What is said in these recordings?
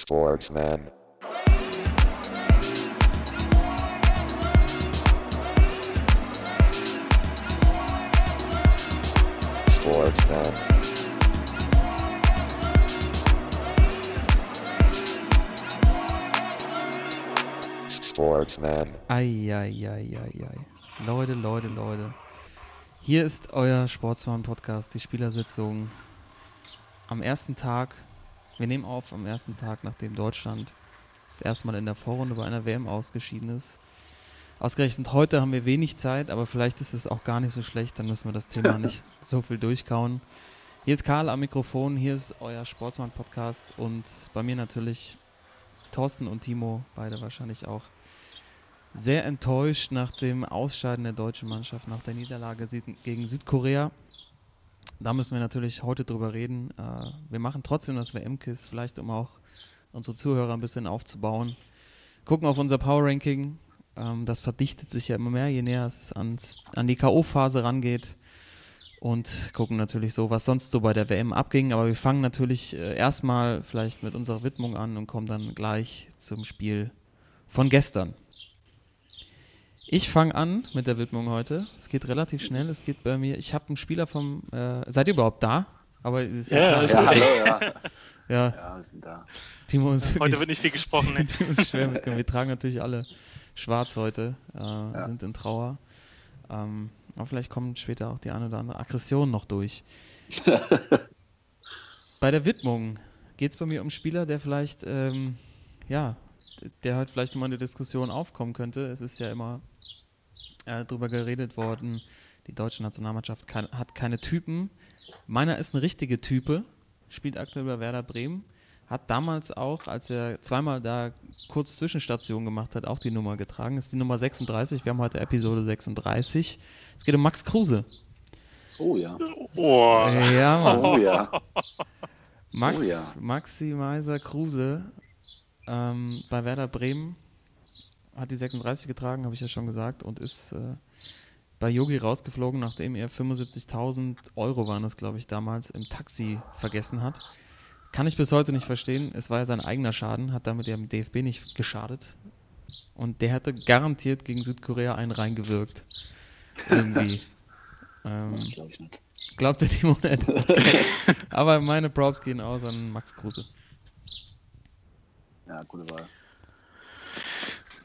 Sportsman. Sportsman. Sportsman. Eieieiei. Leute, Leute, Leute. Hier ist euer Sportsmann-Podcast, die Spielersitzung. Am ersten Tag, wir nehmen auf am ersten Tag, nachdem Deutschland das erste Mal in der Vorrunde bei einer WM ausgeschieden ist. Ausgerechnet heute haben wir wenig Zeit, aber vielleicht ist es auch gar nicht so schlecht, dann müssen wir das Thema nicht so viel durchkauen. Hier ist Karl am Mikrofon, hier ist euer Sportsmann-Podcast und bei mir natürlich Thorsten und Timo, beide wahrscheinlich auch sehr enttäuscht nach dem Ausscheiden der deutschen Mannschaft nach der Niederlage gegen Südkorea. Da müssen wir natürlich heute drüber reden. Äh, wir machen trotzdem das WM-Kiss, vielleicht um auch unsere Zuhörer ein bisschen aufzubauen. Gucken auf unser Power Ranking. Ähm, das verdichtet sich ja immer mehr, je näher es ans, an die K.O.-Phase rangeht. Und gucken natürlich so, was sonst so bei der WM abging. Aber wir fangen natürlich äh, erstmal vielleicht mit unserer Widmung an und kommen dann gleich zum Spiel von gestern. Ich fange an mit der Widmung heute. Es geht relativ schnell. Es geht bei mir. Ich habe einen Spieler vom. Äh, seid ihr überhaupt da? Aber es ist ja, Ja, klar. Ja, hallo, ja. ja, Ja, wir sind da. Timo ist Heute wird nicht viel gesprochen. Ne? Timo ist schwer mitgekommen. Wir tragen natürlich alle schwarz heute, äh, sind in Trauer. Ähm, aber vielleicht kommt später auch die eine oder andere Aggression noch durch. bei der Widmung geht es bei mir um einen Spieler, der vielleicht, ähm, ja, der halt vielleicht mal in der Diskussion aufkommen könnte. Es ist ja immer äh, drüber geredet worden, die deutsche Nationalmannschaft kann, hat keine Typen. Meiner ist eine richtige Type, spielt aktuell bei Werder Bremen. Hat damals auch, als er zweimal da kurz Zwischenstation gemacht hat, auch die Nummer getragen. Das ist die Nummer 36. Wir haben heute Episode 36. Es geht um Max Kruse. Oh ja. Oh. Ja, Mann. Oh ja. Max, Oh ja. Maxi Meiser Kruse ähm, bei Werder Bremen hat die 36 getragen, habe ich ja schon gesagt, und ist äh, bei Yogi rausgeflogen, nachdem er 75.000 Euro waren das, glaube ich, damals im Taxi vergessen hat. Kann ich bis heute nicht verstehen. Es war ja sein eigener Schaden, hat damit ja dem DFB nicht geschadet. Und der hätte garantiert gegen Südkorea einen reingewirkt. Irgendwie. ähm, Das glaube ich nicht. Glaubt der Timo nicht. Okay. Aber meine Props gehen aus an Max Kruse. Ja, gute Wahl.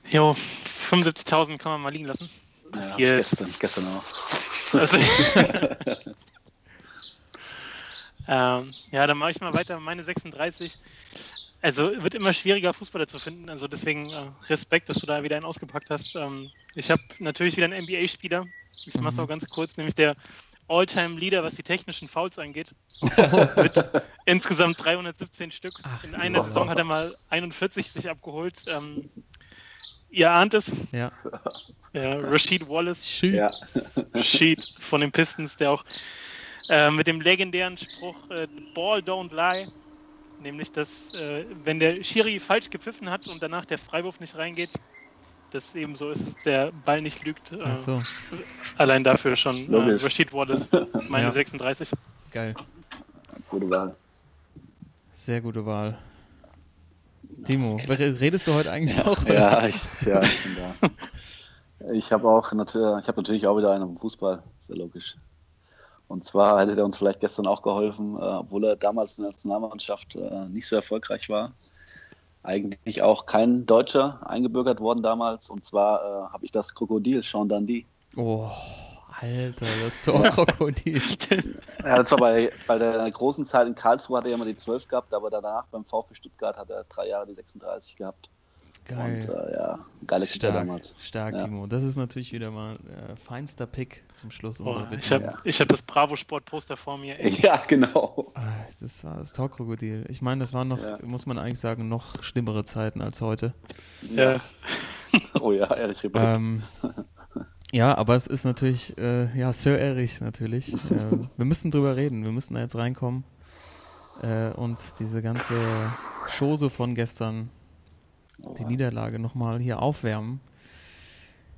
Jo, 75.000 kann man mal liegen lassen. Ja, hab ich hier- gestern, gestern auch. Also, ähm, ja, dann mache ich mal weiter. Meine 36. Also wird immer schwieriger, Fußballer zu finden. Also deswegen äh, Respekt, dass du da wieder einen ausgepackt hast. Ähm, ich habe natürlich wieder einen NBA-Spieler. Ich mache es Mhm. auch ganz kurz, nämlich der All-Time-Leader, was die technischen Fouls angeht. Mit insgesamt 317 Stück. Ach, In einer. Saison hat er mal 41 sich abgeholt. Ähm, ihr ahnt es. Ja. Ja, Rashid Wallace. Schön. Ja. Sheet von den Pistons, der auch äh, mit dem legendären Spruch äh, Ball don't lie, nämlich dass äh, wenn der Schiri falsch gepfiffen hat und danach der Freiwurf nicht reingeht, dass eben so ist, dass der Ball nicht lügt. Äh, Ach so, Allein dafür schon äh. Rashid Wallace, meine Ja. 36. geil. Gute Wahl. Sehr gute Wahl. Timo, re- redest du heute eigentlich auch? oder? Ja, ich, ja, ich bin da. Ich habe auch natürlich, ich habe natürlich auch wieder einen im Fußball, sehr logisch. Und zwar hätte er uns vielleicht gestern auch geholfen, äh, obwohl er damals in der Nationalmannschaft äh, nicht so erfolgreich war. Eigentlich auch kein Deutscher eingebürgert worden damals. Und zwar äh, habe ich das Krokodil, Sean Dundee. Oh, Alter, das Torkrokodil. Er hat zwar bei, bei der großen Zeit in Karlsruhe hat er immer die 12 gehabt, aber danach beim VfB Stuttgart hat er drei Jahre die 36 gehabt. Und Geil. äh, ja, geile Kicker Stark, damals. stark, Ja. Timo. Das ist natürlich wieder mal äh, feinster Pick zum Schluss Oh, unserer ich habe ich hab das Bravo Sport Poster vor mir. Ey. Ja, genau. Ah, das war das Torkrokodil. Ich meine, das waren noch, Ja. muss man eigentlich sagen, noch schlimmere Zeiten als heute. Ja. Oh ja, ehrlich Respekt. Ähm, ja, aber es ist natürlich, äh, ja, Sir Erich natürlich. äh, wir müssen drüber reden, wir müssen da jetzt reinkommen äh, und diese ganze Chose von gestern, die Niederlage nochmal hier aufwärmen.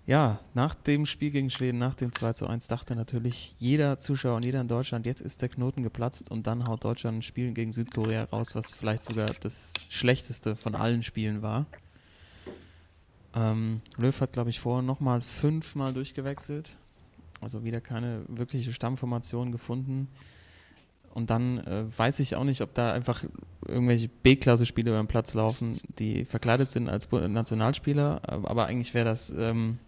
Ja, nach dem Spiel gegen Schweden, nach dem 2 zu 1, dachte natürlich jeder Zuschauer und jeder in Deutschland, jetzt ist der Knoten geplatzt und dann haut Deutschland ein Spiel gegen Südkorea raus, was vielleicht sogar das schlechteste von allen Spielen war. Ähm, Löw hat, glaube ich, vorher nochmal fünfmal durchgewechselt. Also wieder keine wirkliche Stammformation gefunden. Und dann äh, weiß ich auch nicht, ob da einfach irgendwelche B-Klasse-Spieler über den Platz laufen, die verkleidet sind als Nationalspieler. Aber eigentlich wäre das, ähm,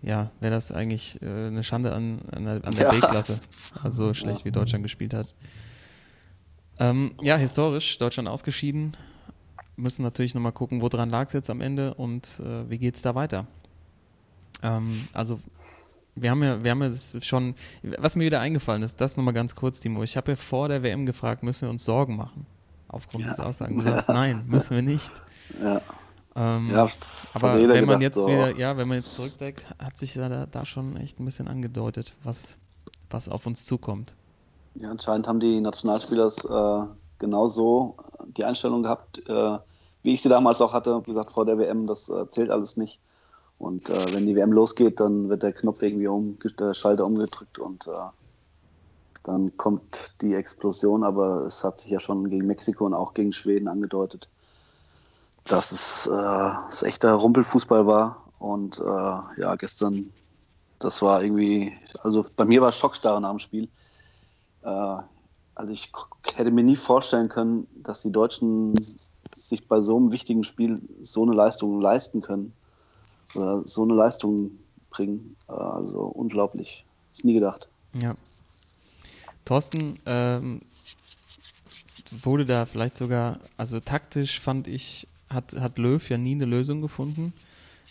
ja, wäre das eigentlich äh, eine Schande an, an der, an der ja. B-Klasse. Also so schlecht, wie Deutschland gespielt hat. Ähm, ja, historisch, Deutschland ausgeschieden. Müssen natürlich nochmal gucken, woran lag es jetzt am Ende und äh, wie geht es da weiter. Ähm, also wir haben ja, wir haben ja das schon, was mir wieder eingefallen ist, das nochmal ganz kurz, Timo. Ich habe ja vor der WM gefragt, müssen wir uns Sorgen machen? Aufgrund ja. dieser Aussagen. Du sagst, nein, müssen wir nicht. Ja. Ähm, ja aber wenn man jetzt so. wieder, ja, wenn man jetzt zurückdenkt, hat sich da, da schon echt ein bisschen angedeutet, was, was auf uns zukommt. Ja, anscheinend haben die Nationalspieler äh, genauso die Einstellung gehabt, äh, wie ich sie damals auch hatte, wie gesagt, vor der WM, das äh, zählt alles nicht. Und äh, wenn die WM losgeht, dann wird der Knopf irgendwie um, der Schalter umgedrückt und äh, dann kommt die Explosion. Aber es hat sich ja schon gegen Mexiko und auch gegen Schweden angedeutet, dass es, äh, es echter Rumpelfußball war. Und äh, ja, gestern, das war irgendwie, also bei mir war es Schockstarre nach dem Spiel. Also ich hätte mir nie vorstellen können, dass die Deutschen sich bei so einem wichtigen Spiel so eine Leistung leisten können oder so eine Leistung bringen. Äh, also unglaublich. Ich nie gedacht. Ja. Thorsten, ähm, wurde da vielleicht sogar, also taktisch fand ich, hat, hat Löw ja nie eine Lösung gefunden.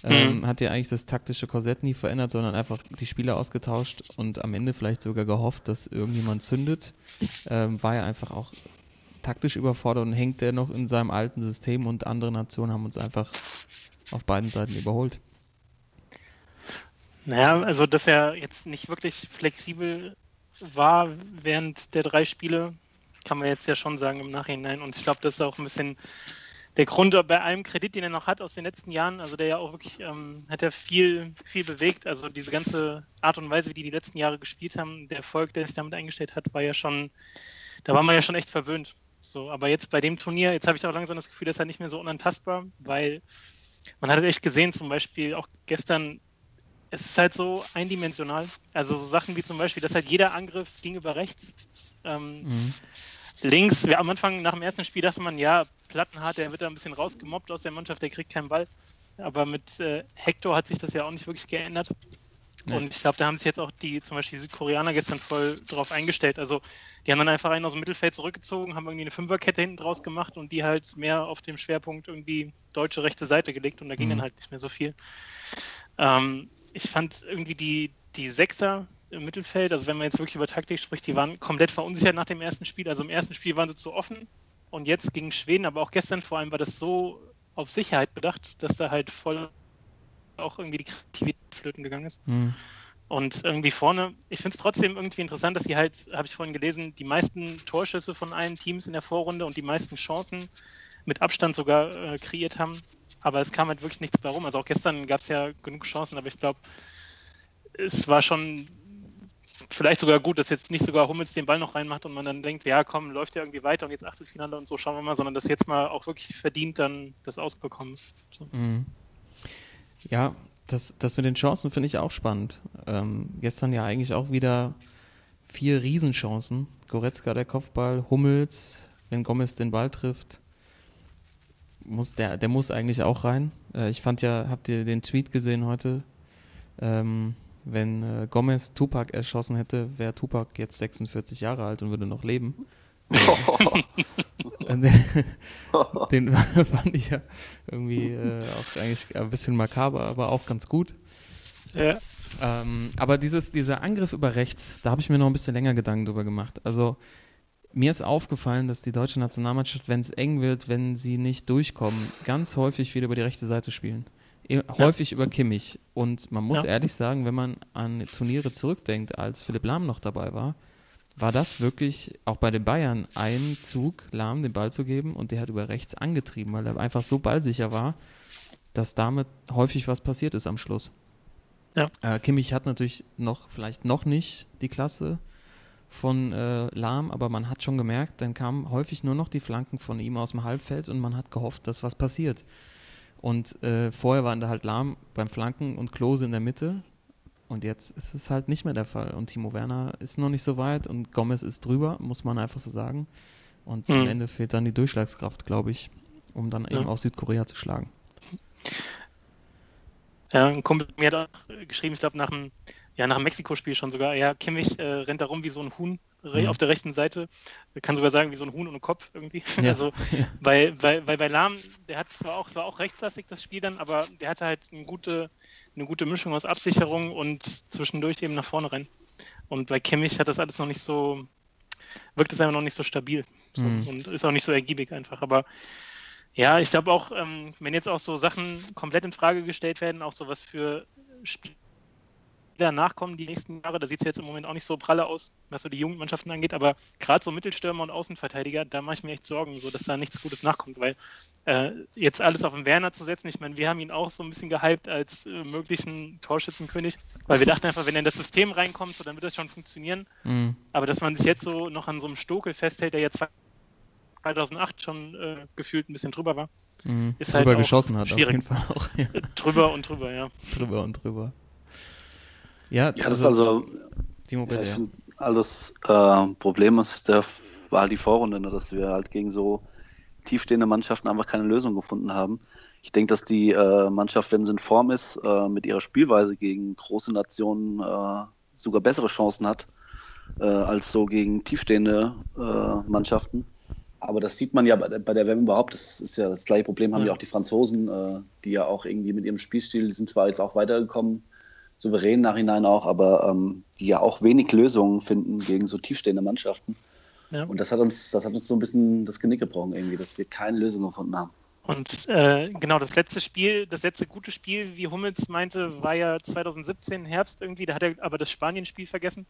Ähm, mhm. Hat ja eigentlich das taktische Korsett nie verändert, sondern einfach die Spieler ausgetauscht und am Ende vielleicht sogar gehofft, dass irgendjemand zündet. Ähm, war ja einfach auch taktisch überfordert und hängt er noch in seinem alten System und andere Nationen haben uns einfach auf beiden Seiten überholt. Naja, also dass er jetzt nicht wirklich flexibel war während der drei Spiele, kann man jetzt ja schon sagen im Nachhinein. Und ich glaube, das ist auch ein bisschen der Grund bei allem Kredit, den er noch hat aus den letzten Jahren. Also der ja auch wirklich, ähm, hat er viel, viel bewegt. Also diese ganze Art und Weise, wie die die letzten Jahre gespielt haben, der Erfolg, der sich damit eingestellt hat, war ja schon, da war man ja schon echt verwöhnt. So, aber jetzt bei dem Turnier, jetzt habe ich auch langsam das Gefühl, dass er nicht mehr so unantastbar, weil man hat echt gesehen, zum Beispiel auch gestern es ist halt so eindimensional. Also so Sachen wie zum Beispiel, dass halt jeder Angriff ging über rechts. Ähm, mhm. Links, ja, am Anfang nach dem ersten Spiel dachte man, ja, Plattenhart, der wird da ein bisschen rausgemobbt aus der Mannschaft, der kriegt keinen Ball. Aber mit äh, Hector hat sich das ja auch nicht wirklich geändert. Nee. Und ich glaube, da haben sich jetzt auch die, zum Beispiel die Südkoreaner gestern voll drauf eingestellt. Also die haben dann einfach einen aus dem Mittelfeld zurückgezogen, haben irgendwie eine Fünferkette hinten draus gemacht und die halt mehr auf dem Schwerpunkt irgendwie deutsche rechte Seite gelegt und da ging mhm. dann halt nicht mehr so viel. Ähm, ich fand irgendwie die, die Sechser im Mittelfeld, also wenn man jetzt wirklich über Taktik spricht, die waren komplett verunsichert nach dem ersten Spiel. Also im ersten Spiel waren sie zu offen und jetzt gegen Schweden, aber auch gestern vor allem war das so auf Sicherheit bedacht, dass da halt voll auch irgendwie die Kreativität flöten gegangen ist. Mhm. Und irgendwie vorne, ich finde es trotzdem irgendwie interessant, dass sie halt, habe ich vorhin gelesen, die meisten Torschüsse von allen Teams in der Vorrunde und die meisten Chancen mit Abstand sogar äh, kreiert haben aber es kam halt wirklich nichts bei rum. Also auch gestern gab es ja genug Chancen, aber ich glaube, es war schon vielleicht sogar gut, dass jetzt nicht sogar Hummels den Ball noch reinmacht und man dann denkt, ja komm, läuft ja irgendwie weiter und jetzt Achtelfinale und so, schauen wir mal, sondern dass jetzt mal auch wirklich verdient dann das ausbekommen ist. So. Mhm. Ja, das, das mit den Chancen finde ich auch spannend. Ähm, gestern ja eigentlich auch wieder vier Riesenchancen. Goretzka der Kopfball, Hummels, wenn Gomez den Ball trifft muss, der, der muss eigentlich auch rein. Äh, ich fand ja, habt ihr den Tweet gesehen heute? Ähm, wenn äh, Gomez Tupac erschossen hätte, wäre Tupac jetzt 46 Jahre alt und würde noch leben. den, den, fand ich ja irgendwie äh, auch eigentlich ein bisschen makaber, aber auch ganz gut. Ja. Ähm, aber dieses, dieser Angriff über rechts, da habe ich mir noch ein bisschen länger Gedanken drüber gemacht. Also mir ist aufgefallen, dass die deutsche Nationalmannschaft, wenn es eng wird, wenn sie nicht durchkommen, ganz häufig wieder über die rechte Seite spielen. Häufig ja. über Kimmich. Und man muss ja. ehrlich sagen, wenn man an Turniere zurückdenkt, als Philipp Lahm noch dabei war, war das wirklich auch bei den Bayern ein Zug, Lahm den Ball zu geben und der hat über rechts angetrieben, weil er einfach so ballsicher war, dass damit häufig was passiert ist am Schluss. Ja. Äh, Kimmich hat natürlich noch, vielleicht noch nicht die Klasse von äh, Lahm, aber man hat schon gemerkt, dann kamen häufig nur noch die Flanken von ihm aus dem Halbfeld und man hat gehofft, dass was passiert. Und äh, vorher waren da halt Lahm beim Flanken und Klose in der Mitte. Und jetzt ist es halt nicht mehr der Fall. Und Timo Werner ist noch nicht so weit und Gomez ist drüber, muss man einfach so sagen. Und am Hm. Ende fehlt dann die Durchschlagskraft, glaube ich, um dann eben Ja. auch Südkorea zu schlagen. Ja, ein Kumpel mir hat auch geschrieben, ich glaube nach dem, ja, nach dem Mexiko-Spiel schon sogar, ja, Kimmich äh, rennt da rum wie so ein Huhn Mhm. auf der rechten Seite. Kann sogar sagen, wie so ein Huhn ohne Kopf irgendwie. Ja. Also, weil, weil, weil bei Lahm, der hat zwar auch, zwar auch rechtslastig das Spiel dann, aber der hatte halt eine gute, eine gute Mischung aus Absicherung und zwischendurch eben nach vorne rennen. Und bei Kimmich hat das alles noch nicht so, wirkt es einfach noch nicht so stabil so, Mhm. und ist auch nicht so ergiebig einfach. Aber ja, ich glaube auch, ähm, wenn jetzt auch so Sachen komplett in Frage gestellt werden, auch so was für Spieler nachkommen die nächsten Jahre, da sieht es jetzt im Moment auch nicht so pralle aus, was so die Jugendmannschaften angeht, aber gerade so Mittelstürmer und Außenverteidiger, da mache ich mir echt Sorgen, so dass da nichts Gutes nachkommt, weil äh, jetzt alles auf den Werner zu setzen, ich meine, wir haben ihn auch so ein bisschen gehypt als äh, möglichen Torschützenkönig, weil wir dachten einfach, wenn er in das System reinkommt, so, dann wird das schon funktionieren, Mhm. aber dass man sich jetzt so noch an so einem Stokel festhält, der jetzt 2008 schon äh, gefühlt ein bisschen drüber war, Mhm. Ist halt drüber geschossen hat, schwierig. auf jeden Fall auch. Ja, drüber und drüber, ja. drüber und drüber. Ja, Ja, das ist also, Timo, bitte, ja. find, also das äh, Problem ist, der war halt die Vorrunde, ne, dass wir halt gegen so tiefstehende Mannschaften einfach keine Lösung gefunden haben. Ich denke, dass die äh, Mannschaft, wenn sie in Form ist, äh, mit ihrer Spielweise gegen große Nationen äh, sogar bessere Chancen hat, äh, als so gegen tiefstehende äh, Mannschaften. Aber das sieht man ja bei der, bei der WM überhaupt. Das ist ja das gleiche Problem, haben Ja. ja auch die Franzosen, äh, die ja auch irgendwie mit ihrem Spielstil, die sind zwar jetzt auch weitergekommen, souverän nachhinein auch, aber ähm, die ja auch wenig Lösungen finden gegen so tiefstehende Mannschaften. ja. Und das hat uns, das hat uns so ein bisschen das Genick gebrochen irgendwie, dass wir keine Lösung gefunden haben. Und äh, genau, das letzte Spiel, das letzte gute Spiel, wie Hummels meinte, war ja 2017 Herbst irgendwie, da hat er aber das Spanien-Spiel vergessen.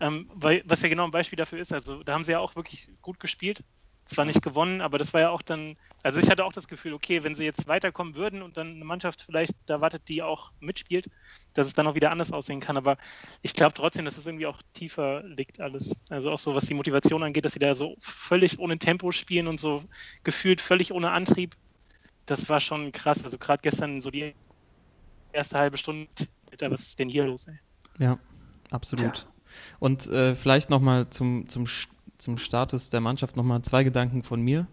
Ähm, weil, was ja genau ein Beispiel dafür ist, also da haben sie ja auch wirklich gut gespielt. Zwar nicht gewonnen, aber das war ja auch dann, also ich hatte auch das Gefühl, okay, wenn sie jetzt weiterkommen würden und dann eine Mannschaft vielleicht da wartet, die auch mitspielt, dass es dann auch wieder anders aussehen kann. Aber ich glaube trotzdem, dass es irgendwie auch tiefer liegt alles. Also auch so, was die Motivation angeht, dass sie da so völlig ohne Tempo spielen und so gefühlt völlig ohne Antrieb. Das war schon krass. Also gerade gestern so die erste halbe Stunde, Alter, was ist denn hier los, ey? Ja, absolut. Tja. Und äh, vielleicht nochmal zum, zum, zum Status der Mannschaft nochmal zwei Gedanken von mir.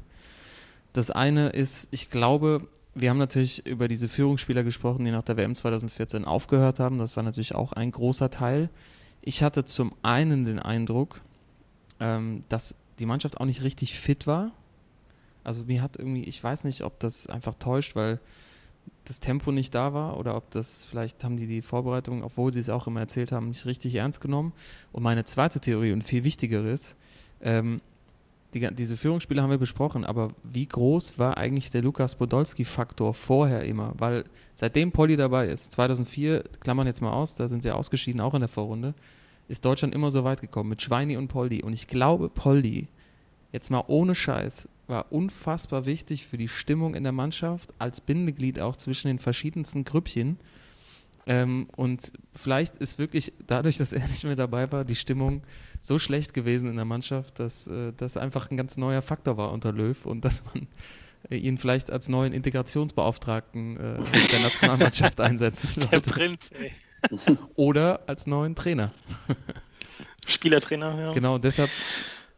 Das eine ist, ich glaube, wir haben natürlich über diese Führungsspieler gesprochen, die nach der WM 2014 aufgehört haben. Das war natürlich auch ein großer Teil. Ich hatte zum einen den Eindruck, ähm, dass die Mannschaft auch nicht richtig fit war. Also mir hat irgendwie, ich weiß nicht, ob das einfach täuscht, weil das Tempo nicht da war oder ob das, vielleicht haben die die Vorbereitung, obwohl sie es auch immer erzählt haben, nicht richtig ernst genommen. Und meine zweite Theorie und viel wichtigere ist, ähm, die, diese Führungsspieler haben wir besprochen, aber wie groß war eigentlich der Lukas Podolski-Faktor vorher immer? Weil seitdem Polly dabei ist, 2004, klammern jetzt mal aus, da sind sie ausgeschieden, auch in der Vorrunde, ist Deutschland immer so weit gekommen mit Schweini und Poldi. Und ich glaube, Poldi, jetzt mal ohne Scheiß, war unfassbar wichtig für die Stimmung in der Mannschaft, als Bindeglied auch zwischen den verschiedensten Grüppchen. Ähm, und vielleicht ist wirklich dadurch, dass er nicht mehr dabei war, die Stimmung so schlecht gewesen in der Mannschaft, dass äh, das einfach ein ganz neuer Faktor war unter Löw und dass man äh, ihn vielleicht als neuen Integrationsbeauftragten äh, der Nationalmannschaft einsetzen Der sollte. Prinz, ey. Oder als neuen Trainer. Spielertrainer, ja. Genau, deshalb,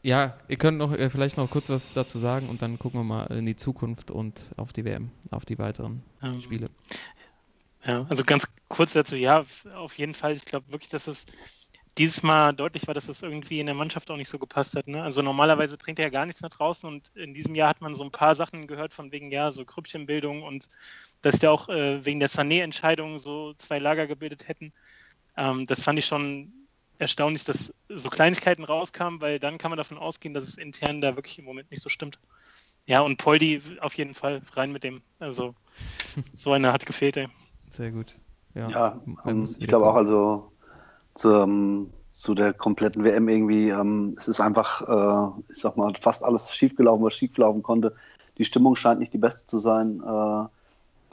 ja, ihr könnt noch äh, vielleicht noch kurz was dazu sagen und dann gucken wir mal in die Zukunft und auf die WM, auf die weiteren Ähm, Spiele. Ja, also ganz kurz dazu, ja, auf jeden Fall. Ich glaube wirklich, dass es dieses Mal deutlich war, dass es irgendwie in der Mannschaft auch nicht so gepasst hat. Ne? Also normalerweise trinkt er ja gar nichts nach draußen und in diesem Jahr hat man so ein paar Sachen gehört von wegen, ja, so Grüppchenbildung und dass ja auch äh, wegen der Sané-Entscheidung so zwei Lager gebildet hätten. Ähm, das fand ich schon erstaunlich, dass so Kleinigkeiten rauskamen, weil dann kann man davon ausgehen, dass es intern da wirklich im Moment nicht so stimmt. Ja, und Poldi auf jeden Fall rein mit dem. Also so einer hat gefehlt, ey. Sehr gut. Ja, Ja, ähm, ich glaube auch, also zum, zu der kompletten WM irgendwie, ähm, es ist einfach, äh, ich sag mal, fast alles schiefgelaufen, was schieflaufen konnte. Die Stimmung scheint nicht die beste zu sein. Äh,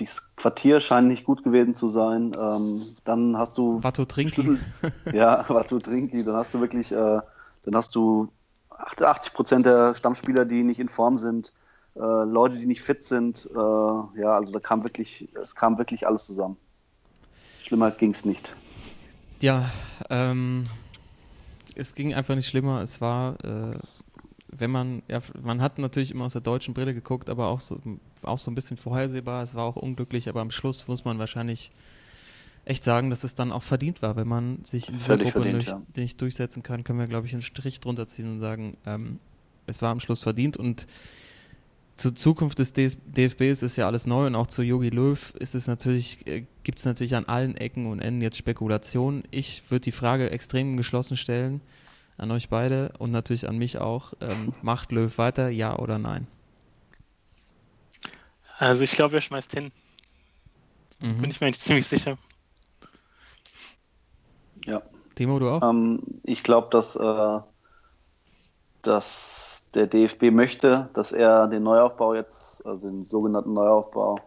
das Quartier scheint nicht gut gewesen zu sein. Ähm, dann hast du. Watto Trinki. Schlüssel- ja, Watto Trinki. Dann hast du wirklich, äh, dann hast du 80 Prozent der Stammspieler, die nicht in Form sind, äh, Leute, die nicht fit sind. Äh, ja, also da kam wirklich, es kam wirklich alles zusammen. Schlimmer ging es nicht. Ja, ähm, es ging einfach nicht schlimmer. Es war, äh, wenn man, ja, man hat natürlich immer aus der deutschen Brille geguckt, aber auch so, auch so ein bisschen vorhersehbar. Es war auch unglücklich, aber am Schluss muss man wahrscheinlich echt sagen, dass es dann auch verdient war. Wenn man sich in dieser Gruppe verdient, nicht, nicht durchsetzen kann, können wir, glaube ich, einen Strich drunter ziehen und sagen, ähm, es war am Schluss verdient und zur Zukunft des DFBs ist ja alles neu und auch zu Yogi Löw ist es natürlich, äh, gibt es natürlich an allen Ecken und Enden jetzt Spekulationen. Ich würde die Frage extrem geschlossen stellen an euch beide und natürlich an mich auch. Ähm, macht Löw weiter, ja oder nein? Also ich glaube, er schmeißt hin. Mhm. Bin ich mir eigentlich ziemlich sicher. Ja. Timo, du auch? Ähm, ich glaube, dass, äh, dass der DFB möchte, dass er den Neuaufbau jetzt, also den sogenannten Neuaufbau,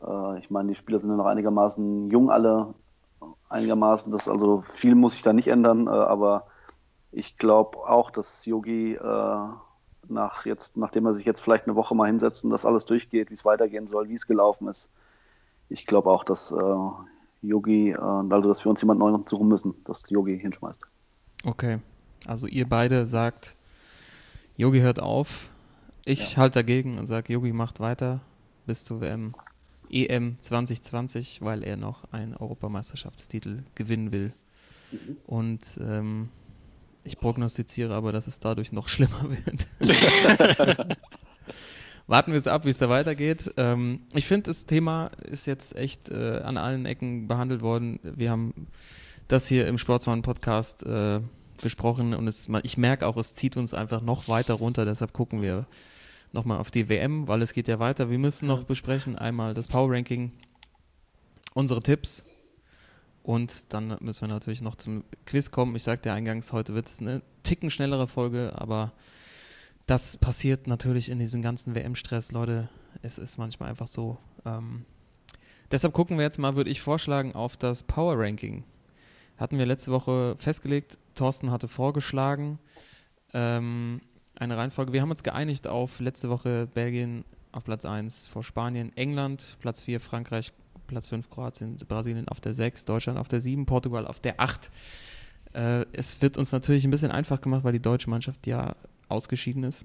äh, ich meine, die Spieler sind ja noch einigermaßen jung alle, einigermaßen, das also viel muss sich da nicht ändern, äh, aber ich glaube auch, dass Yogi äh, nach jetzt, nachdem er sich jetzt vielleicht eine Woche mal hinsetzt und das alles durchgeht, wie es weitergehen soll, wie es gelaufen ist, ich glaube auch, dass äh, Yogi, äh, also dass wir uns jemand Neuen suchen müssen, dass Yogi hinschmeißt. Okay. Also ihr beide sagt, Yogi hört auf. Ich halte dagegen und sage, Yogi macht weiter bis zur WM EM 2020, weil er noch einen Europameisterschaftstitel gewinnen will. Und ähm, ich prognostiziere aber, dass es dadurch noch schlimmer wird. Warten wir es ab, wie es da weitergeht. Ähm, ich finde, das Thema ist jetzt echt äh, an allen Ecken behandelt worden. Wir haben das hier im Sportsmann-Podcast äh, besprochen und es, ich merke auch, es zieht uns einfach noch weiter runter. Deshalb gucken wir nochmal auf die WM, weil es geht ja weiter. Wir müssen noch besprechen einmal das Power Ranking, unsere Tipps und dann müssen wir natürlich noch zum Quiz kommen. Ich sagte ja eingangs, heute wird es eine ticken schnellere Folge, aber das passiert natürlich in diesem ganzen WM-Stress, Leute. Es ist manchmal einfach so. Ähm, deshalb gucken wir jetzt mal, würde ich vorschlagen, auf das Power Ranking. Hatten wir letzte Woche festgelegt. Thorsten hatte vorgeschlagen ähm, eine Reihenfolge. Wir haben uns geeinigt auf letzte Woche Belgien auf Platz 1 vor Spanien, England Platz 4, Frankreich Platz 5, Kroatien, Brasilien auf der 6, Deutschland auf der 7, Portugal auf der 8. Äh, es wird uns natürlich ein bisschen einfach gemacht, weil die deutsche Mannschaft ja ausgeschieden ist,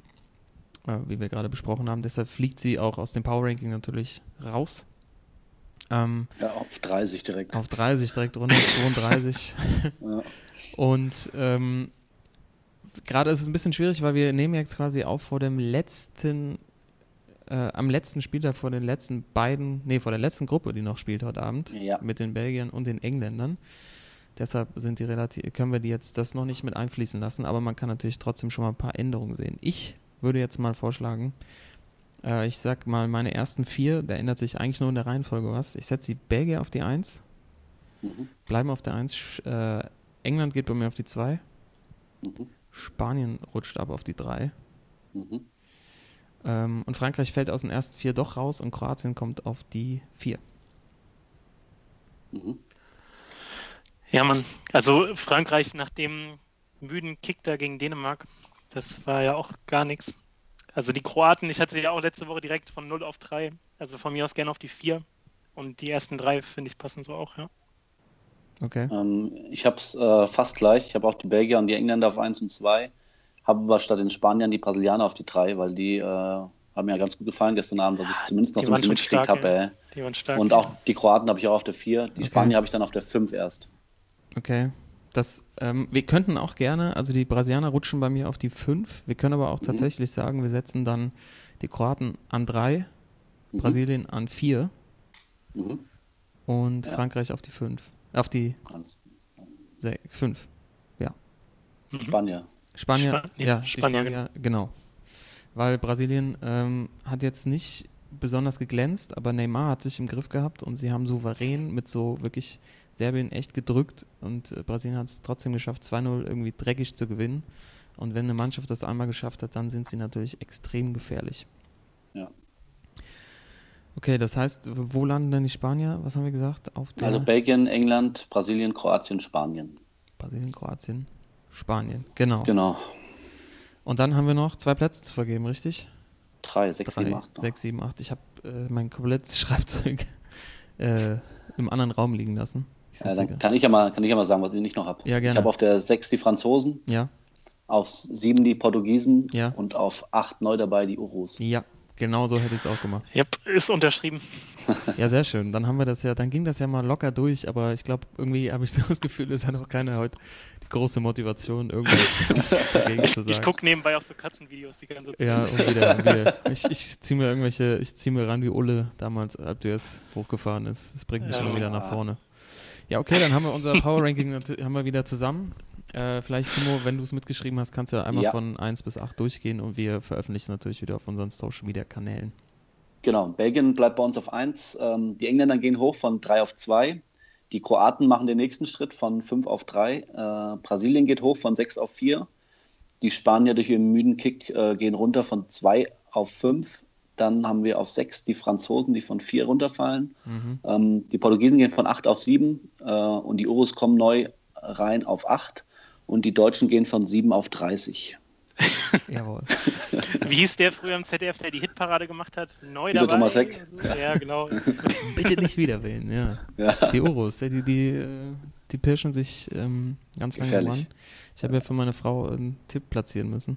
äh, wie wir gerade besprochen haben. Deshalb fliegt sie auch aus dem Power Ranking natürlich raus. Ähm, Ja, auf 30 direkt. auf 30 direkt runter, 32. Ja. Und ähm, gerade ist es ein bisschen schwierig, weil wir nehmen jetzt quasi auf vor dem letzten, äh, am letzten Spieltag vor den letzten beiden, nee, vor der letzten Gruppe, die noch spielt heute Abend, Ja. mit den Belgiern und den Engländern. Deshalb sind die relativ, können wir die jetzt das noch nicht mit einfließen lassen, aber man kann natürlich trotzdem schon mal ein paar Änderungen sehen. Ich würde jetzt mal vorschlagen, äh, ich sag mal meine ersten vier, da ändert sich eigentlich nur in der Reihenfolge was. Ich setze die Belgier auf die 1, Mhm. bleiben auf der 1, Sch- äh, England geht bei mir auf die 2, Mhm. Spanien rutscht ab auf die 3 Mhm. ähm, und Frankreich fällt aus den ersten vier doch raus und Kroatien kommt auf die 4. Mhm. Ja, Mann. Also Frankreich nach dem müden Kick da gegen Dänemark, das war ja auch gar nichts. Also die Kroaten, ich hatte ja auch letzte Woche direkt von 0 auf 3. Also von mir aus gerne auf die 4. Und die ersten drei, finde ich, passen so auch, ja. Okay. Ähm, ich habe es äh, fast gleich. Ich habe auch die Belgier und die Engländer auf 1 und 2. Habe aber statt den Spaniern die Brasilianer auf die 3, weil die äh, haben mir ganz gut gefallen gestern Abend, was ich zumindest noch die so ein bisschen mitgekriegt habe. Und auch die Kroaten habe ich auch auf der 4. Die Okay. Spanier habe ich dann auf der 5 erst. Okay. Das, ähm, wir könnten auch gerne, also die Brasilianer rutschen bei mir auf die 5. Wir können aber auch Mhm. tatsächlich sagen, wir setzen dann die Kroaten an 3, Mhm. Brasilien an 4 Mhm. und Ja. Frankreich auf die 5. Auf die Ganz- 5. Mhm. Spanier. Spanier, Spa- ja, ja, Spanier, Spanier, genau. Weil Brasilien ähm, hat jetzt nicht besonders geglänzt, aber Neymar hat sich im Griff gehabt und sie haben souverän mit so wirklich Serbien echt gedrückt und äh, Brasilien hat es trotzdem geschafft, 2-0 irgendwie dreckig zu gewinnen. Und wenn eine Mannschaft das einmal geschafft hat, dann sind sie natürlich extrem gefährlich. Okay, das heißt, wo landen denn die Spanier? Was haben wir gesagt? Also Belgien, England, Brasilien, Kroatien, Spanien. Brasilien, Kroatien, Spanien. Genau. Genau. Und dann haben wir noch zwei Plätze zu vergeben, richtig? Drei, sechs, Drei, sieben, acht. noch. sechs, sieben, acht. Ich habe äh, mein komplettes Schreibzeug äh, im anderen Raum liegen lassen. Ja, dann kann ich ja mal, kann ich ja mal sagen, was ich nicht noch habe. Ja, gerne. Ich habe auf der sechs die Franzosen, ja, auf sieben die Portugiesen Ja. und auf acht neu dabei die Urus. ja, genau so hätte ich es auch gemacht. Yep, ist unterschrieben. Ja, sehr schön. Dann haben wir das ja, dann ging das ja mal locker durch, aber ich glaube, irgendwie habe ich so das Gefühl, es hat auch keiner heute die große Motivation, irgendwas dagegen zu sagen. Ich gucke nebenbei auch so Katzenvideos die ganze Zeit. Ja, und wieder, und wieder. Ich, ich ziehe mir irgendwelche, ich ziehe mir ran wie Ulle damals, als DS hochgefahren ist. Das bringt mich Ja. immer wieder nach vorne. Ja, okay, dann haben wir unser Power Ranking haben wir wieder zusammen. Äh, vielleicht, Timo, wenn du es mitgeschrieben hast, kannst du ja einmal Ja. von 1 bis 8 durchgehen und wir veröffentlichen natürlich wieder auf unseren Social Media Kanälen. Genau, Belgien bleibt bei uns auf 1. Ähm, die Engländer gehen hoch von 3 auf 2. Die Kroaten machen den nächsten Schritt von 5 auf 3. Äh, Brasilien geht hoch von 6 auf 4. Die Spanier durch ihren müden Kick äh, gehen runter von 2 auf 5. Dann haben wir auf 6 die Franzosen, die von 4 runterfallen. Mhm. Ähm, die Portugiesen gehen von 8 auf 7 äh, und die Urus kommen neu rein auf 8. Und die Deutschen gehen von 7 auf 30. Jawohl. Wie hieß der früher im ZDF, der die Hitparade gemacht hat? Neu Wieder dabei? Thomas Heck. Ja, genau. Bitte nicht wieder wählen, ja. Ja. Die Urus, die, die, die pirschen sich ähm, ganz lange Gefährlich. Ich habe ja für meine Frau einen Tipp platzieren müssen.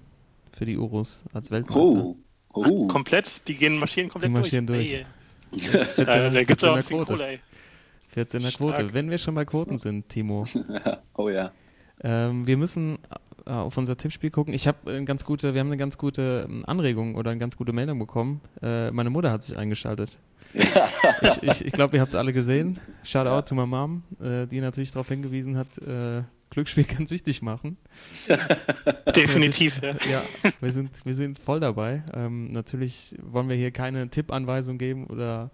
Für die Urus als Weltmeister. Oh. Oh. Komplett, die gehen marschieren komplett Die marschieren durch. Ey, 14, Da, da gibt es auch 14er ein bisschen Quote. Ey. 14er Quote. Wenn wir schon bei Quoten sind, Timo, oh ja. Ähm, wir müssen äh, auf unser Tippspiel gucken. Ich habe eine ganz gute, wir haben eine ganz gute ähm, Anregung oder eine ganz gute Meldung bekommen. Äh, meine Mutter hat sich eingeschaltet. Ich, ich, ich glaube, ihr habt es alle gesehen. Shout out to my mom, äh, die natürlich darauf hingewiesen hat, äh, Glücksspiel kann süchtig machen. Definitiv, ja. Ja, wir sind, wir sind voll dabei. Ähm, natürlich wollen wir hier keine Tippanweisung geben oder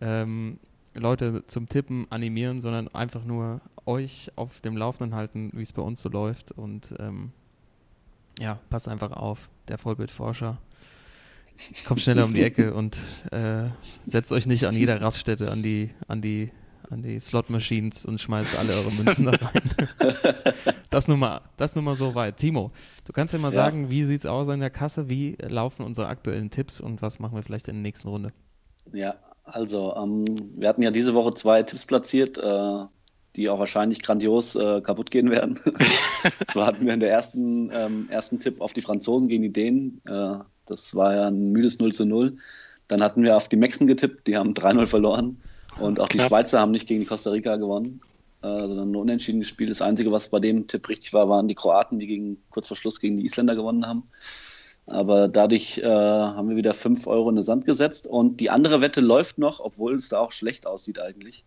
ähm, Leute zum Tippen animieren, sondern einfach nur euch auf dem Laufenden halten, wie es bei uns so läuft. Und ähm, ja, passt einfach auf, der Vollbildforscher. Kommt schneller um die Ecke und äh, setzt euch nicht an jeder Raststätte an die, an die, an die Slot-Machines und schmeißt alle eure Münzen da rein. Das nur, mal, das nur mal so weit. Timo, du kannst ja mal Ja. sagen, wie sieht es aus in der Kasse? Wie laufen unsere aktuellen Tipps und was machen wir vielleicht in der nächsten Runde? Ja, also ähm, wir hatten ja diese Woche zwei Tipps platziert, äh, die auch wahrscheinlich grandios äh, kaputt gehen werden. Zwar hatten wir in der ersten, ähm, ersten Tipp auf die Franzosen gegen die Dänen. Äh, das war ja ein müdes 0 zu 0. Dann hatten wir auf die Mexen getippt, die haben 3-0 verloren. Und auch die Knapp. Schweizer haben nicht gegen die Costa Rica gewonnen, äh, sondern nur unentschieden gespielt. Das Einzige, was bei dem Tipp richtig war, waren die Kroaten, die gegen, kurz vor Schluss gegen die Isländer gewonnen haben. Aber dadurch äh, haben wir wieder 5 Euro in den Sand gesetzt. Und die andere Wette läuft noch, obwohl es da auch schlecht aussieht eigentlich.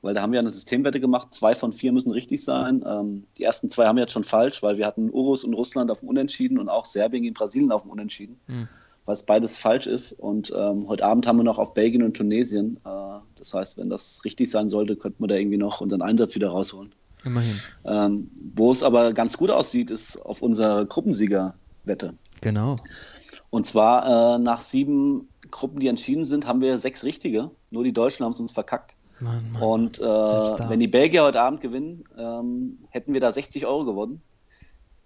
Weil da haben wir eine Systemwette gemacht. Zwei von vier müssen richtig sein. Ähm, die ersten zwei haben wir jetzt schon falsch, weil wir hatten Urus und Russland auf dem Unentschieden und auch Serbien gegen Brasilien auf dem Unentschieden. Hm. Was beides falsch ist. Und ähm, heute Abend haben wir noch auf Belgien und Tunesien. Äh, das heißt, wenn das richtig sein sollte, könnten wir da irgendwie noch unseren Einsatz wieder rausholen. Immerhin. Ähm, wo es aber ganz gut aussieht, ist auf unserer Gruppensiegerwette. Genau. Und zwar äh, nach sieben Gruppen, die entschieden sind, haben wir sechs richtige. Nur die Deutschen haben es uns verkackt. Mann, Mann. Und äh, wenn die Belgier heute Abend gewinnen, ähm, hätten wir da 60 Euro gewonnen.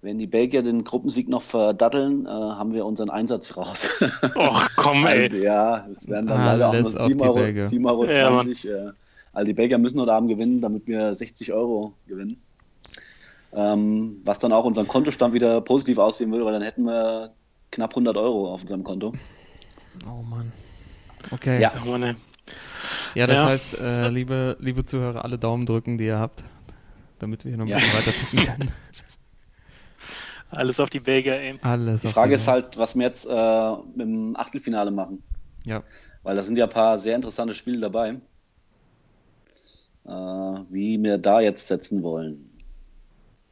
Wenn die Belgier den Gruppensieg noch verdatteln, äh, haben wir unseren Einsatz raus. Och, komm, also, ey. ja, es werden dann leider auch auf 7 die Euro, Belgier. 7 Euro Ja, Mann. 20. äh, also die Belgier müssen heute Abend gewinnen, damit wir 60 Euro gewinnen. Ähm, was dann auch unseren Kontostand wieder positiv aussehen würde, weil dann hätten wir knapp 100 Euro auf unserem Konto. Oh Mann. Okay. Ja. Oh, Mann, ey. Ja, das Ja. heißt, äh, liebe, liebe Zuhörer, alle Daumen drücken, die ihr habt, damit wir hier noch ein Ja. bisschen weiter tippen können. Alles auf die Belgier, ey. Alles Die Frage die ist halt, was wir jetzt äh, im Achtelfinale machen. Ja, Weil da sind ja ein paar sehr interessante Spiele dabei. Äh, wie wir da jetzt setzen wollen.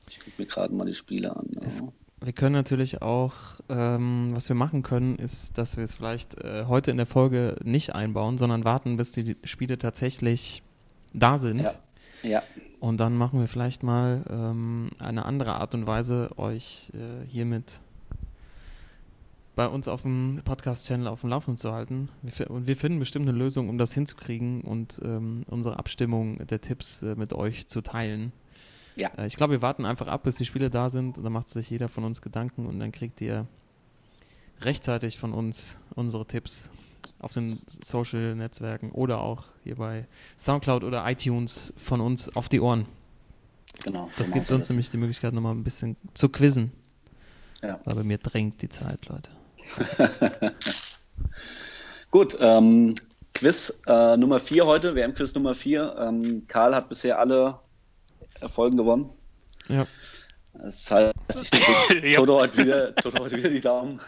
Ich gucke mir gerade mal die Spiele an. Es- wir können natürlich auch, ähm, was wir machen können, ist, dass wir es vielleicht äh, heute in der Folge nicht einbauen, sondern warten, bis die Spiele tatsächlich da sind. Ja. Ja, Und dann machen wir vielleicht mal ähm, eine andere Art und Weise, euch äh, hiermit bei uns auf dem Podcast-Channel auf dem Laufenden zu halten. Wir, und wir finden bestimmt eine Lösung, um das hinzukriegen und ähm, unsere Abstimmung der Tipps äh, mit euch zu teilen. Ja. Äh, ich glaube, wir warten einfach ab, bis die Spiele da sind und dann macht sich jeder von uns Gedanken und dann kriegt ihr rechtzeitig von uns unsere Tipps auf den Social-Netzwerken oder auch hier bei Soundcloud oder iTunes von uns auf die Ohren. Genau. Das gibt uns nämlich die Möglichkeit, nochmal ein bisschen zu quizzen. Ja. Weil bei mir drängt die Zeit, Leute. Gut, ähm, Quiz äh, Nummer 4 heute, WM-Quiz Nummer 4. Ähm, Karl hat bisher alle Folgen gewonnen. Ja. Das heißt, ich Ja. Toto, heute wieder, Toto heute wieder die Daumen.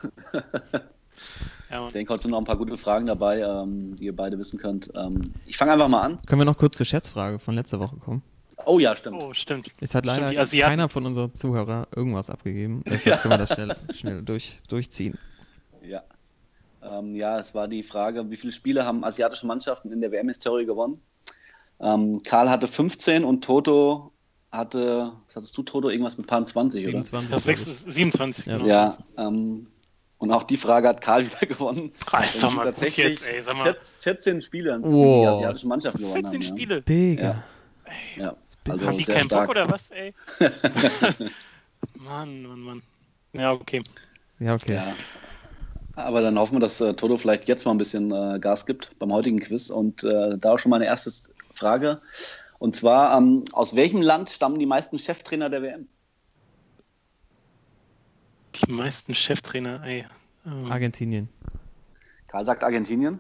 Ja, Ich denke, heute sind noch ein paar gute Fragen dabei, ähm, die ihr beide wissen könnt. Ähm, ich fange einfach mal an. Können wir noch kurz zur Schätzfrage von letzter Woche kommen? Oh ja, stimmt. Oh, stimmt. Es hat Stimmt, leider Asiaten. keiner von unseren Zuhörern irgendwas abgegeben. Deshalb können wir das schnell, schnell durch, durchziehen. Ja. Ähm, ja, es war die Frage, wie viele Spiele haben asiatische Mannschaften in der WM-Historie gewonnen? Ähm, Karl hatte 15 und Toto hatte, was hattest du, Toto? Irgendwas mit paar 20, oder? 27. Ja, glaub ich. 6, 27. Ja. genau. Ja, ähm, und auch die Frage hat Karl wieder gewonnen. Ah, ist doch mal gut tatsächlich jetzt, ey, sag mal. 14 Spiele, Wow. die asiatischen Mannschaften gewonnen 14 haben. Spiele. Digga. Ja, ja. also Haben die keinen stark. Bock oder was, ey? Mann, Mann, Mann. Ja, okay. Ja, okay. Ja. Aber dann hoffen wir, dass äh, Toto vielleicht jetzt mal ein bisschen äh, Gas gibt beim heutigen Quiz. Und äh, da auch schon meine erste Frage. Und zwar, ähm, aus welchem Land stammen die meisten Cheftrainer der WM? Die meisten Cheftrainer, ey. Ähm, Argentinien. Karl sagt Argentinien.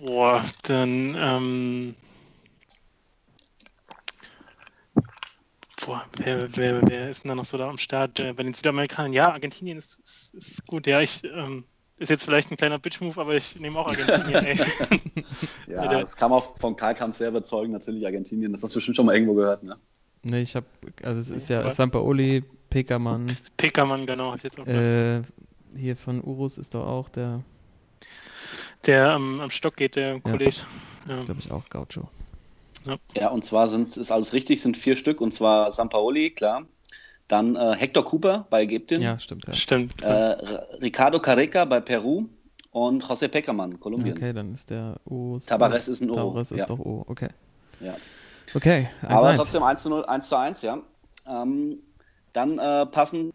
boah, dann, ähm. Boah, wer, wer, wer ist denn da noch so da am Start? Äh, bei den Südamerikanern, ja, Argentinien ist, ist, ist gut. Ja, ich, ähm, ist jetzt vielleicht ein kleiner Bitch-Move, aber ich nehme auch Argentinien, ey. Ja, das kam auch von Karl kam sehr überzeugend, natürlich Argentinien. Das hast du bestimmt schon mal irgendwo gehört, ne? Ne, ich habe, also es ist ja aber- Sampaoli, Pekermann, Peckermann, genau, hab ich jetzt auch gedacht. äh, hier von Urus ist doch auch der, Der ähm, am Stock geht, der Kollege. Ja. ist glaube ich auch Gaucho. Ja, und zwar sind, ist alles richtig, sind vier Stück, und zwar Sampaoli, klar. Dann äh, Hector Cooper bei Ägypten, Ja, stimmt. Ja. Stimmt. äh, Ricardo Careca bei Peru und José Peckermann, Kolumbien. Okay, dann ist der Urus. Tabares ist ein Uro, Tabares ist ja. doch O, okay. Ja. Okay, 1 Aber 1. trotzdem 1 zu 0, 1 zu 1, ja. Ähm, dann äh, passend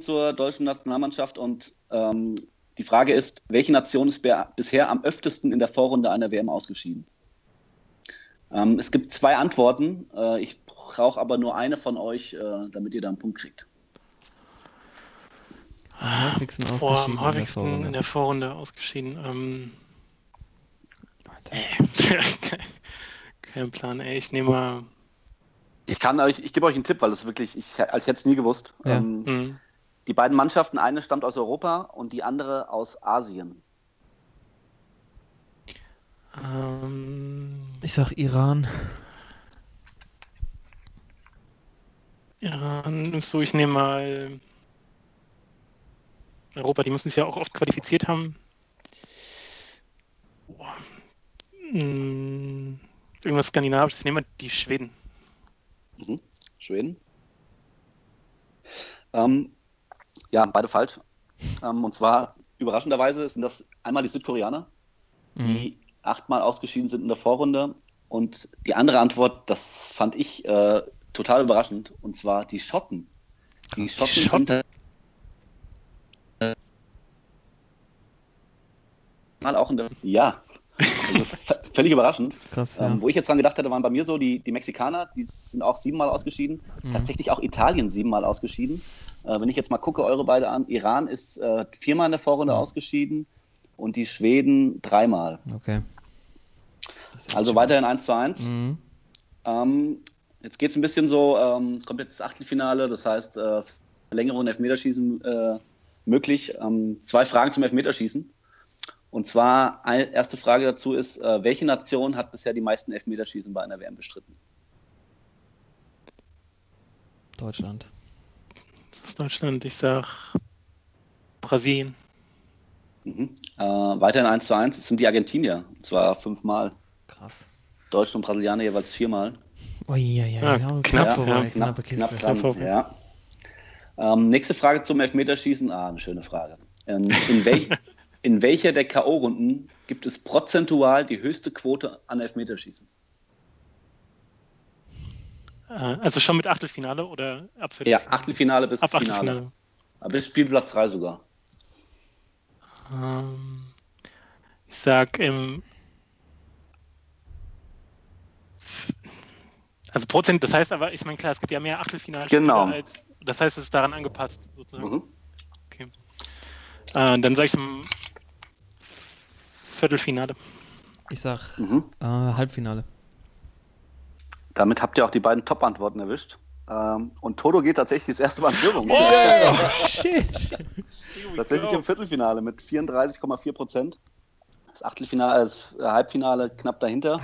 zur deutschen Nationalmannschaft und ähm, die Frage ist, welche Nation ist bisher am öftesten in der Vorrunde einer WM ausgeschieden? Ähm, es gibt zwei Antworten. Äh, ich brauche aber nur eine von euch, äh, damit ihr da einen Punkt kriegt. Am häufigsten Boah, am in der häufigsten Vorrunde. in der Vorrunde ausgeschieden. Ähm, kein, kein Plan, ey. Ich nehme mal. Ich kann euch, ich gebe euch einen Tipp, weil das wirklich, ich, also ich hätte es nie gewusst. Ja. Ähm, Hm, die beiden Mannschaften, eine stammt aus Europa und die andere aus Asien. ähm, Ich sag Iran. Ja, nimmst du, ich nehme mal. Europa, die müssen sich ja auch oft qualifiziert haben. Boah. Hm, irgendwas Skandinavisches. Ich nehme mal die Schweden. Mhm. Schweden. Ähm, ja, beide falsch. Ähm, und zwar überraschenderweise sind das einmal die Südkoreaner, Mhm. die achtmal ausgeschieden sind in der Vorrunde. Und die andere Antwort, das fand ich äh, total überraschend, und zwar die Schotten. Die Krass. Schotten, Schotten. sind äh, mal auch in der. Ja. Also völlig überraschend. Krass, ja. Ähm, wo ich jetzt dran gedacht hatte, waren bei mir so die, die Mexikaner, die sind auch siebenmal ausgeschieden. Mhm. Tatsächlich auch Italien siebenmal ausgeschieden. Äh, wenn ich jetzt mal gucke, eure beide an, Iran ist äh, viermal in der Vorrunde Mhm. ausgeschieden und die Schweden dreimal. Okay. Also weiterhin 1 zu 1. Mhm. Ähm, jetzt geht es ein bisschen so, ähm, es kommt jetzt das Achtelfinale, das heißt äh, Verlängerung und Elfmeterschießen äh, möglich. Ähm, zwei Fragen zum Elfmeterschießen. Und zwar, eine erste Frage dazu ist, äh, welche Nation hat bisher die meisten Elfmeterschießen bei einer WM bestritten? Deutschland. aus Deutschland. Ich sag Brasilien. Mhm. Äh, weiterhin 1 zu 1, es sind die Argentinier, und zwar fünfmal. Krass. Deutsch und Brasilianer jeweils viermal. Ui, ja, ja, Ja, knapp, knapp ja, vorbei, knapp, knapp dran, Knapp vorbei. ja. Ähm, nächste Frage zum Elfmeterschießen. Ah, eine schöne Frage. Ähm, in, welch, in welcher der K.O.-Runden gibt es prozentual die höchste Quote an Elfmeterschießen? Äh, also schon mit Achtelfinale oder ab Ja, Achtelfinale bis ab Finale. Achtelfinale. Aber bis Spielplatz 3 sogar. Ähm, ich sag im. Also Prozent, das heißt aber, ich meine, klar, es gibt ja mehr Achtelfinalspiele Genau. als. Das heißt, es ist daran angepasst, sozusagen. Mhm. Okay. Äh, dann sage ich im Viertelfinale. Ich sag Mhm. äh, Halbfinale. Damit habt ihr auch die beiden Top-Antworten erwischt. Ähm, und Toto geht tatsächlich das erste Mal in Führung. Oh, shit. Tatsächlich im Viertelfinale mit 34,4 Prozent. Das Achtelfinale, das Halbfinale knapp dahinter.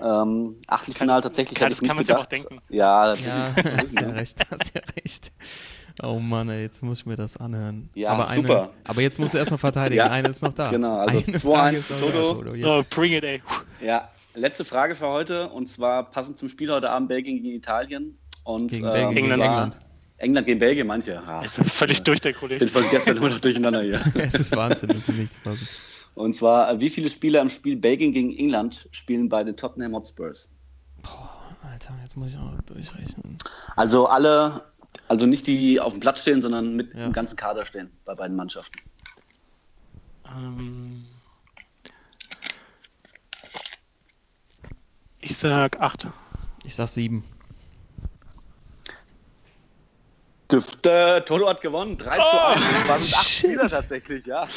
Ähm, Achtelfinale Kann- tatsächlich kann- hätte ich nicht kann man sich auch gedacht. denken. Ja, natürlich. Ja, hast ja recht, hast ja recht. Oh Mann, ey, jetzt muss ich mir das anhören. Ja, aber eine, super. Aber jetzt musst du erstmal verteidigen. Ja, Eine ist noch da. genau, also Eine 2-1 Frage ist noch da, Toto. Oh, bring it, ey. Ja, letzte Frage für heute und zwar passend zum Spiel heute Abend Belgien gegen Italien und Gegen ähm, Belgien, gegen zwar- England. England gegen Belgien, manche. Ah, Ich bin völlig durch, der bin Kollege. von gestern immer noch durcheinander hier. es ist Wahnsinn, das ist nicht zu fassen. Und zwar, äh, wie viele Spieler im Spiel Belgien gegen England spielen bei den Tottenham Hotspurs? Alter, jetzt muss ich auch noch durchrechnen. Also alle, also nicht die auf dem Platz stehen, sondern mit Ja. dem ganzen Kader stehen bei beiden Mannschaften. Ähm, ich sag 8. Ich sag sieben. Toto hat gewonnen, 3 zu 1. Das waren acht Shit. Spieler tatsächlich, ja.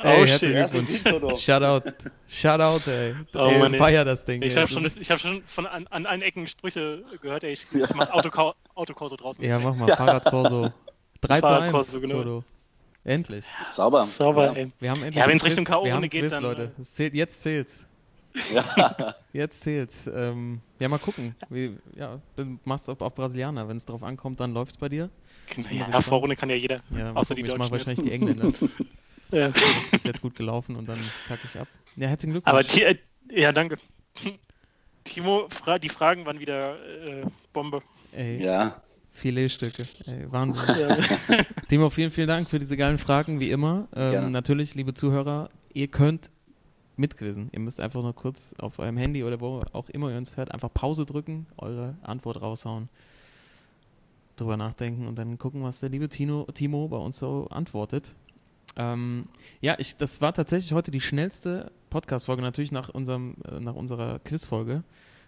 Ey, Oh, herzlichen Glückwunsch. Shoutout. Shoutout, ey. Oh, ey Mann, feier das Ding. Ich ey. habe schon, ich hab schon von an, an allen Ecken Sprüche gehört, ey. Ich, ich mach Autokor Autokorso draußen. Ja, mach mal. Fahrradkorso. 3 zu 1, Fahrradkorso, genau. Toto. Endlich. Sauber. Sauber, ja. ey. Wir haben endlich Ja, ein wenn's Richtung ein geht, Quiz, dann, Leute. äh, Es zählt, jetzt zählt's. Ja. Jetzt zählt's. Ähm, ja, mal gucken. Wie, ja, du machst auf, auf Brasilianer. Wenn es drauf ankommt, dann läuft's bei dir. Genau, ja. Vorrunde kann ja jeder. Ja, außer die gucken. ich mache Deutschen. wahrscheinlich die Engländer. Ja. Das ist jetzt gut gelaufen und dann kacke ich ab. Ja, herzlichen Glückwunsch. Aber Ti- äh, ja, danke. Timo, fra die Fragen waren wieder äh, Bombe. Ey, ja. Filetstücke. Ey, Wahnsinn. Ja. Timo, vielen, vielen Dank für diese geilen Fragen, wie immer. Ähm, natürlich, liebe Zuhörer, ihr könnt mitquizzen. Ihr müsst einfach nur kurz auf eurem Handy oder wo auch immer ihr uns hört, einfach Pause drücken, eure Antwort raushauen, drüber nachdenken und dann gucken, was der liebe Tino, Timo bei uns so antwortet. Ähm, ja, ich, das war tatsächlich heute die schnellste Podcast-Folge, natürlich nach, unserem, äh, nach unserer Quiz-Folge.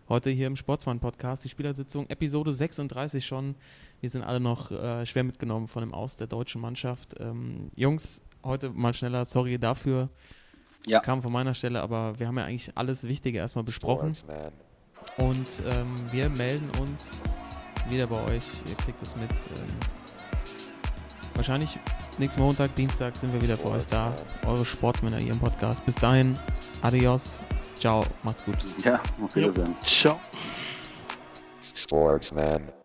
Heute hier im Sportsmann-Podcast, die Spielersitzung, Episode 36 schon. Wir sind alle noch äh, schwer mitgenommen von dem Aus der deutschen Mannschaft. Ähm, Jungs, heute mal schneller, sorry dafür. Ja. Kam von meiner Stelle, aber wir haben ja eigentlich alles Wichtige erstmal besprochen. Und ähm, wir melden uns wieder bei euch. Ihr kriegt es mit. Ähm, wahrscheinlich nächsten Montag, Dienstag sind wir wieder für euch da. Eure Sportsmänner hier im Podcast. Bis dahin, adios, ciao, macht's gut. Ja, auf Wiedersehen. Ciao. Sportsman.